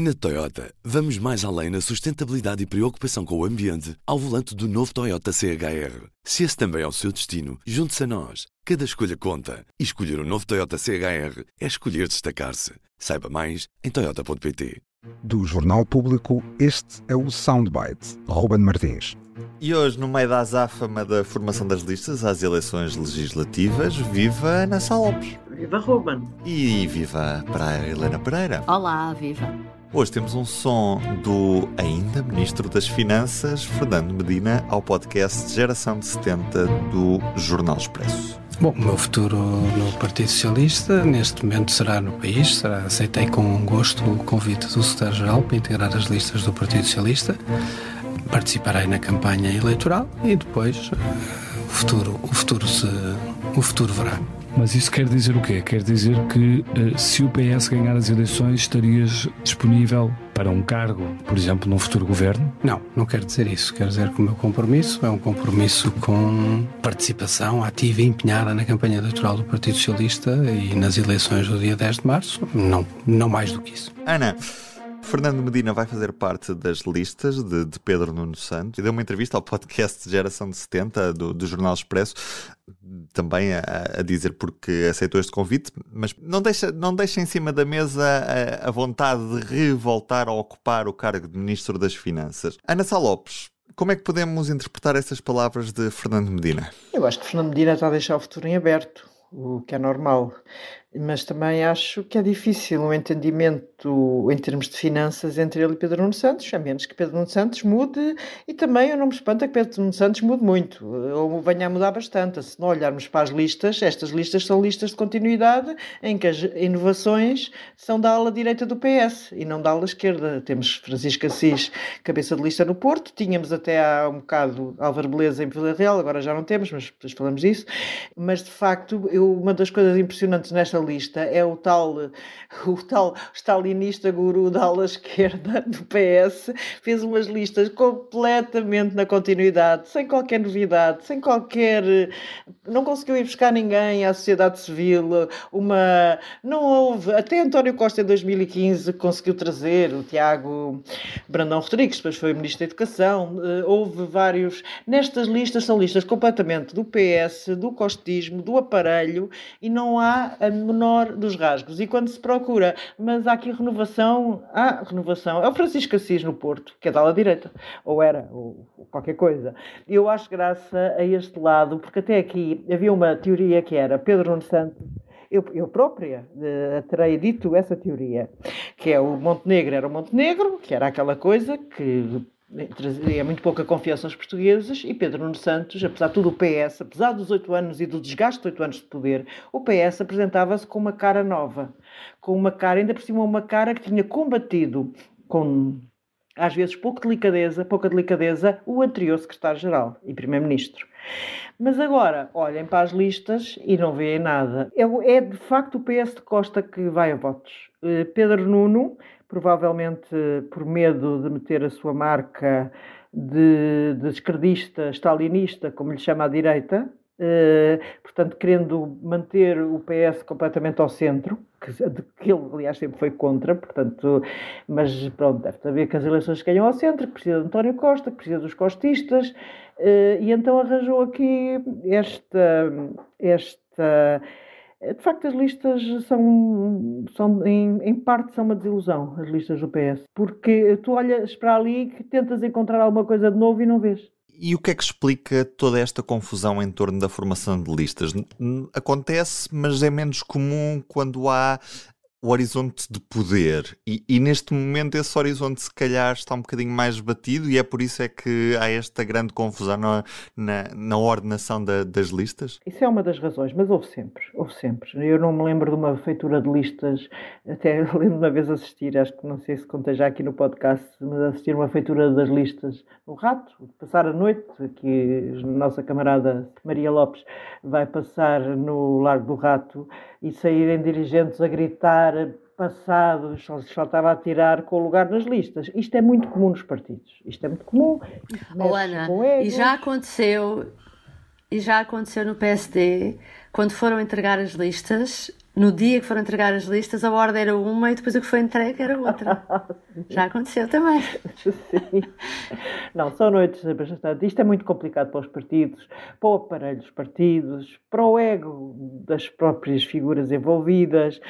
Na Toyota, vamos mais além na sustentabilidade e preocupação com o ambiente ao volante do novo Toyota CHR. Se esse também é o seu destino, junte-se a nós. Cada escolha conta. E escolher o um novo Toyota CHR é escolher destacar-se. Saiba mais em Toyota.pt. Do Jornal Público, este é o Soundbite. Ruben Martins. E hoje, no meio da azáfama da formação das listas às eleições legislativas, viva Ana Salopes. Viva Ruben. E viva para a Helena Pereira. Olá, viva. Hoje temos um som do ainda Ministro das Finanças, Fernando Medina, ao podcast Geração de 70 do Jornal Expresso. Bom, o meu futuro no Partido Socialista, neste momento, será no país. Será, aceitei com gosto o convite do Secretário-Geral para integrar as listas do Partido Socialista. Participarei na campanha eleitoral e depois uh, o futuro, o futuro se, o futuro verá. Mas isso quer dizer o quê? Quer dizer que uh, se o PS ganhar as eleições, estarias disponível para um cargo, por exemplo, num futuro governo? Não, não quer dizer isso. Quer dizer que o meu compromisso é um compromisso com participação ativa e empenhada na campanha eleitoral do Partido Socialista e nas eleições do dia 10 de março. Não, não mais do que isso. Ana. Fernando Medina vai fazer parte das listas de, de Pedro Nuno Santos e deu uma entrevista ao podcast Geração de 70 do, do Jornal Expresso, também a, a, dizer porque aceitou este convite, mas não deixa, não deixa em cima da mesa a, a vontade de revoltar a ocupar o cargo de Ministro das Finanças. Ana Sá Lopes, como é que podemos interpretar essas palavras de Fernando Medina? Eu acho que Fernando Medina está a deixar o futuro em aberto, o que é normal mas também acho que é difícil um entendimento em termos de finanças entre ele e Pedro Nuno Santos, a menos que Pedro Nuno Santos mude, e também eu não me espanta que Pedro Nuno Santos mude muito, ou venha a mudar bastante. Se não olharmos para as listas, estas listas são listas de continuidade em que as inovações são da ala direita do PS e não da ala esquerda. Temos Francisco Assis, cabeça de lista no Porto, tínhamos até há um bocado Álvaro Beleza em Vila Real, agora já não temos, mas depois falamos disso. Mas de facto, eu, uma das coisas impressionantes nesta lista é o tal, o tal stalinista guru da ala esquerda do PS, fez umas listas completamente na continuidade, sem qualquer novidade, sem qualquer. Não conseguiu ir buscar ninguém à sociedade civil, uma. Não houve. Até António Costa em 2015 conseguiu trazer o Tiago Brandão Rodrigues, depois foi Ministro da Educação. Eh, houve vários. Nestas listas são listas completamente do PS, do costismo, do aparelho e não há a menor dos rasgos. E quando se procura, mas há aqui renovação, há renovação. É o Francisco Assis no Porto, que é da ala direita, ou era, ou, ou qualquer coisa. Eu acho graça a este lado, porque até aqui havia uma teoria que era Pedro Nuno Santos eu, eu própria uh, terei dito essa teoria, que é o Montenegro era o Montenegro, que era aquela coisa que trazia muito pouca confiança aos portugueses e Pedro Nuno Santos, apesar de tudo o PS, apesar dos oito anos e do desgaste de oito anos de poder, o PS apresentava-se com uma cara nova, com uma cara, ainda por cima uma cara que tinha combatido com às vezes pouca delicadeza, pouca delicadeza, o anterior secretário-geral e primeiro-ministro. Mas agora, olhem para as listas e não veem nada. É, é de facto o PS de Costa que vai a votos. Eh, Pedro Nuno provavelmente por medo de meter a sua marca de, de esquerdista, stalinista, como lhe chama a direita, portanto, querendo manter o PS completamente ao centro, que, de que ele, aliás, sempre foi contra, portanto, mas pronto, deve saber que as eleições ganham ao centro, que precisa de António Costa, que precisa dos costistas, uh, e então arranjou aqui esta, esta é, de facto, as listas são, são em, em, parte, são uma desilusão, as listas do PS. Porque tu olhas para ali que tentas encontrar alguma coisa de novo e não vês. E o que é que explica toda esta confusão em torno da formação de listas? Acontece, mas é menos comum quando há o horizonte de poder e, e, neste momento esse horizonte se calhar está um bocadinho mais batido e é por isso é que há esta grande confusão na, na, na ordenação da, das listas? Isso é uma das razões, mas houve sempre, houve sempre. Eu não me lembro de uma feitura de listas, até lembro uma vez assistir, acho que não sei se contei já aqui no podcast, mas assistir uma feitura das listas no Rato, passar a noite, que a nossa camarada Maria Lopes vai passar no Largo do Rato e saírem dirigentes a gritar passados, só, só estava a tirar com o lugar nas listas. Isto é muito comum nos partidos. Isto é muito comum. Oh, Ana, e já aconteceu, e já aconteceu no PSD, quando foram entregar as listas, no dia que foram entregar as listas, a ordem era uma e depois o que foi entregue era outra. Já aconteceu também. Sim. Não, são noites bastante. Isto é muito complicado para os partidos, para o aparelho dos partidos, para o ego das próprias figuras envolvidas.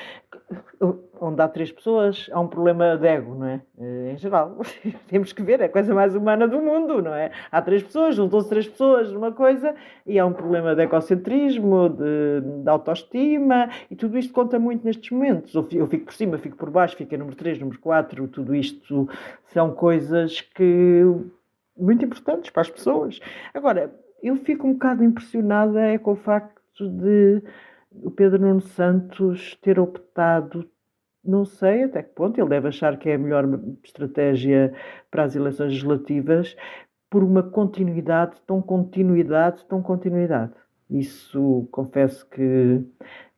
Onde há três pessoas, há um problema de ego, não é? Eh, em geral. Temos que ver, é a coisa mais humana do mundo, não é? Há três pessoas, juntam-se três pessoas numa coisa e há um problema de egocentrismo, de, de autoestima e tudo isto conta muito nestes momentos. Eu fico por cima, fico por baixo, fico em número 3, número 4, tudo isto são coisas que muito importantes para as pessoas. Agora, eu fico um bocado impressionada é com o facto de o Pedro Nuno Santos ter optado, não sei até que ponto, ele deve achar que é a melhor estratégia para as eleições legislativas, por uma continuidade, tão continuidade, tão continuidade. Isso confesso que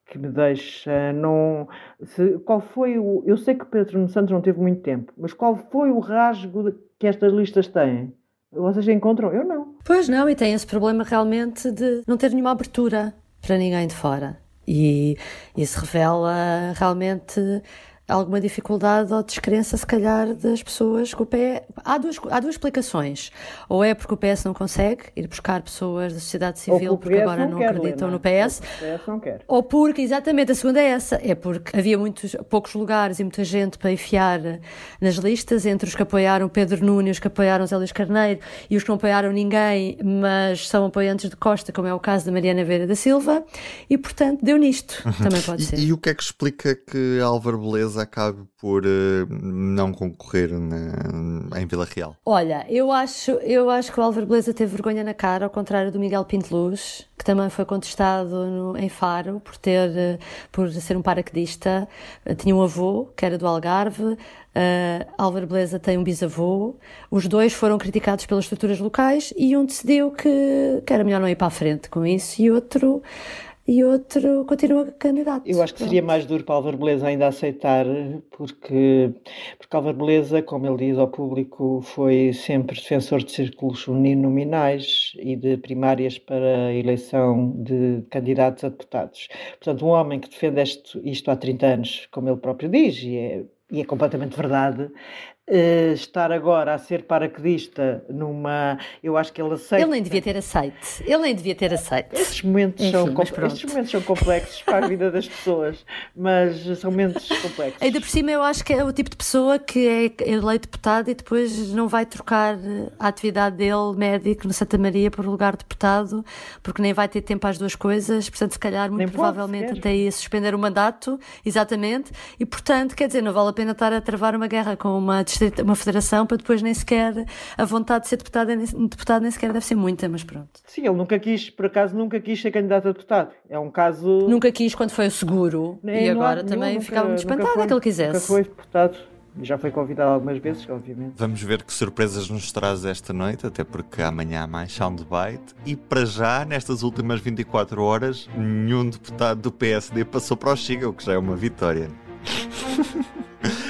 que me deixa não se, qual foi o eu sei que Pedro Nuno Santos não teve muito tempo mas qual foi o rasgo que estas listas têm? Vocês encontram? Eu não. Pois não e tem esse problema realmente de não ter nenhuma abertura para ninguém de fora e isso revela realmente alguma dificuldade ou descrença, se calhar, das pessoas que o PS. Há duas, há duas explicações. Ou é porque o PS não consegue ir buscar pessoas da sociedade civil porque agora não, não acreditam no PS. Ou porque, exatamente, a segunda é essa. É porque havia muitos, poucos lugares e muita gente para enfiar nas listas, entre os que apoiaram Pedro Nunes, os que apoiaram Zé Luís Carneiro e os que não apoiaram ninguém, mas são apoiantes de Costa, como é o caso da Mariana Vera da Silva. E, portanto, deu nisto. Uhum. Também pode ser. E, e o que é que explica que Álvaro Beleza acabe por uh, não concorrer na, em Vila Real? Olha, eu acho, eu acho que o Álvaro Beleza teve vergonha na cara, ao contrário do Miguel Pinteluz, que também foi contestado no, em Faro por ter, uh, por ser um paraquedista. Uh, tinha um avô que era do Algarve. Uh, Álvaro Beleza tem um bisavô. Os dois foram criticados pelas estruturas locais e um decidiu que, que era melhor não ir para a frente com isso e outro e outro continua candidato. Eu acho que seria mais duro para Álvaro Beleza ainda aceitar, porque, porque Álvaro Beleza, como ele diz ao público, foi sempre defensor de círculos uninominais e de primárias para a eleição de candidatos a deputados. Portanto, um homem que defende isto, isto há 30 anos, como ele próprio diz, e é, e é completamente verdade, Uh, estar agora a ser paraquedista numa. Eu acho que ele aceita. Ele nem devia ter aceite. Ele nem devia ter aceite. Estes momentos, Enfim, são, estes momentos são complexos para a vida das pessoas, mas são momentos complexos. Ainda por cima, eu acho que é o tipo de pessoa que é eleito deputado e depois não vai trocar a atividade dele, médico, no Santa Maria, por lugar de deputado, porque nem vai ter tempo às duas coisas. Portanto, se calhar, muito nem provavelmente, pode, até ia suspender o mandato, exatamente. E, portanto, quer dizer, não vale a pena estar a travar uma guerra com uma uma federação para depois nem sequer a vontade de ser deputado, deputado nem sequer deve ser muita, mas pronto. Sim, ele nunca quis, por acaso, nunca quis ser candidato a deputado. É um caso. Nunca quis quando foi o seguro e agora também nunca, ficava muito espantado que ele quisesse. Nunca foi deputado. Já foi convidado algumas vezes, obviamente. Vamos ver que surpresas nos traz esta noite, até porque amanhã há mais soundbite. E para já, nestas últimas 24 horas, nenhum deputado do PSD passou para o Chega, o que já é uma vitória.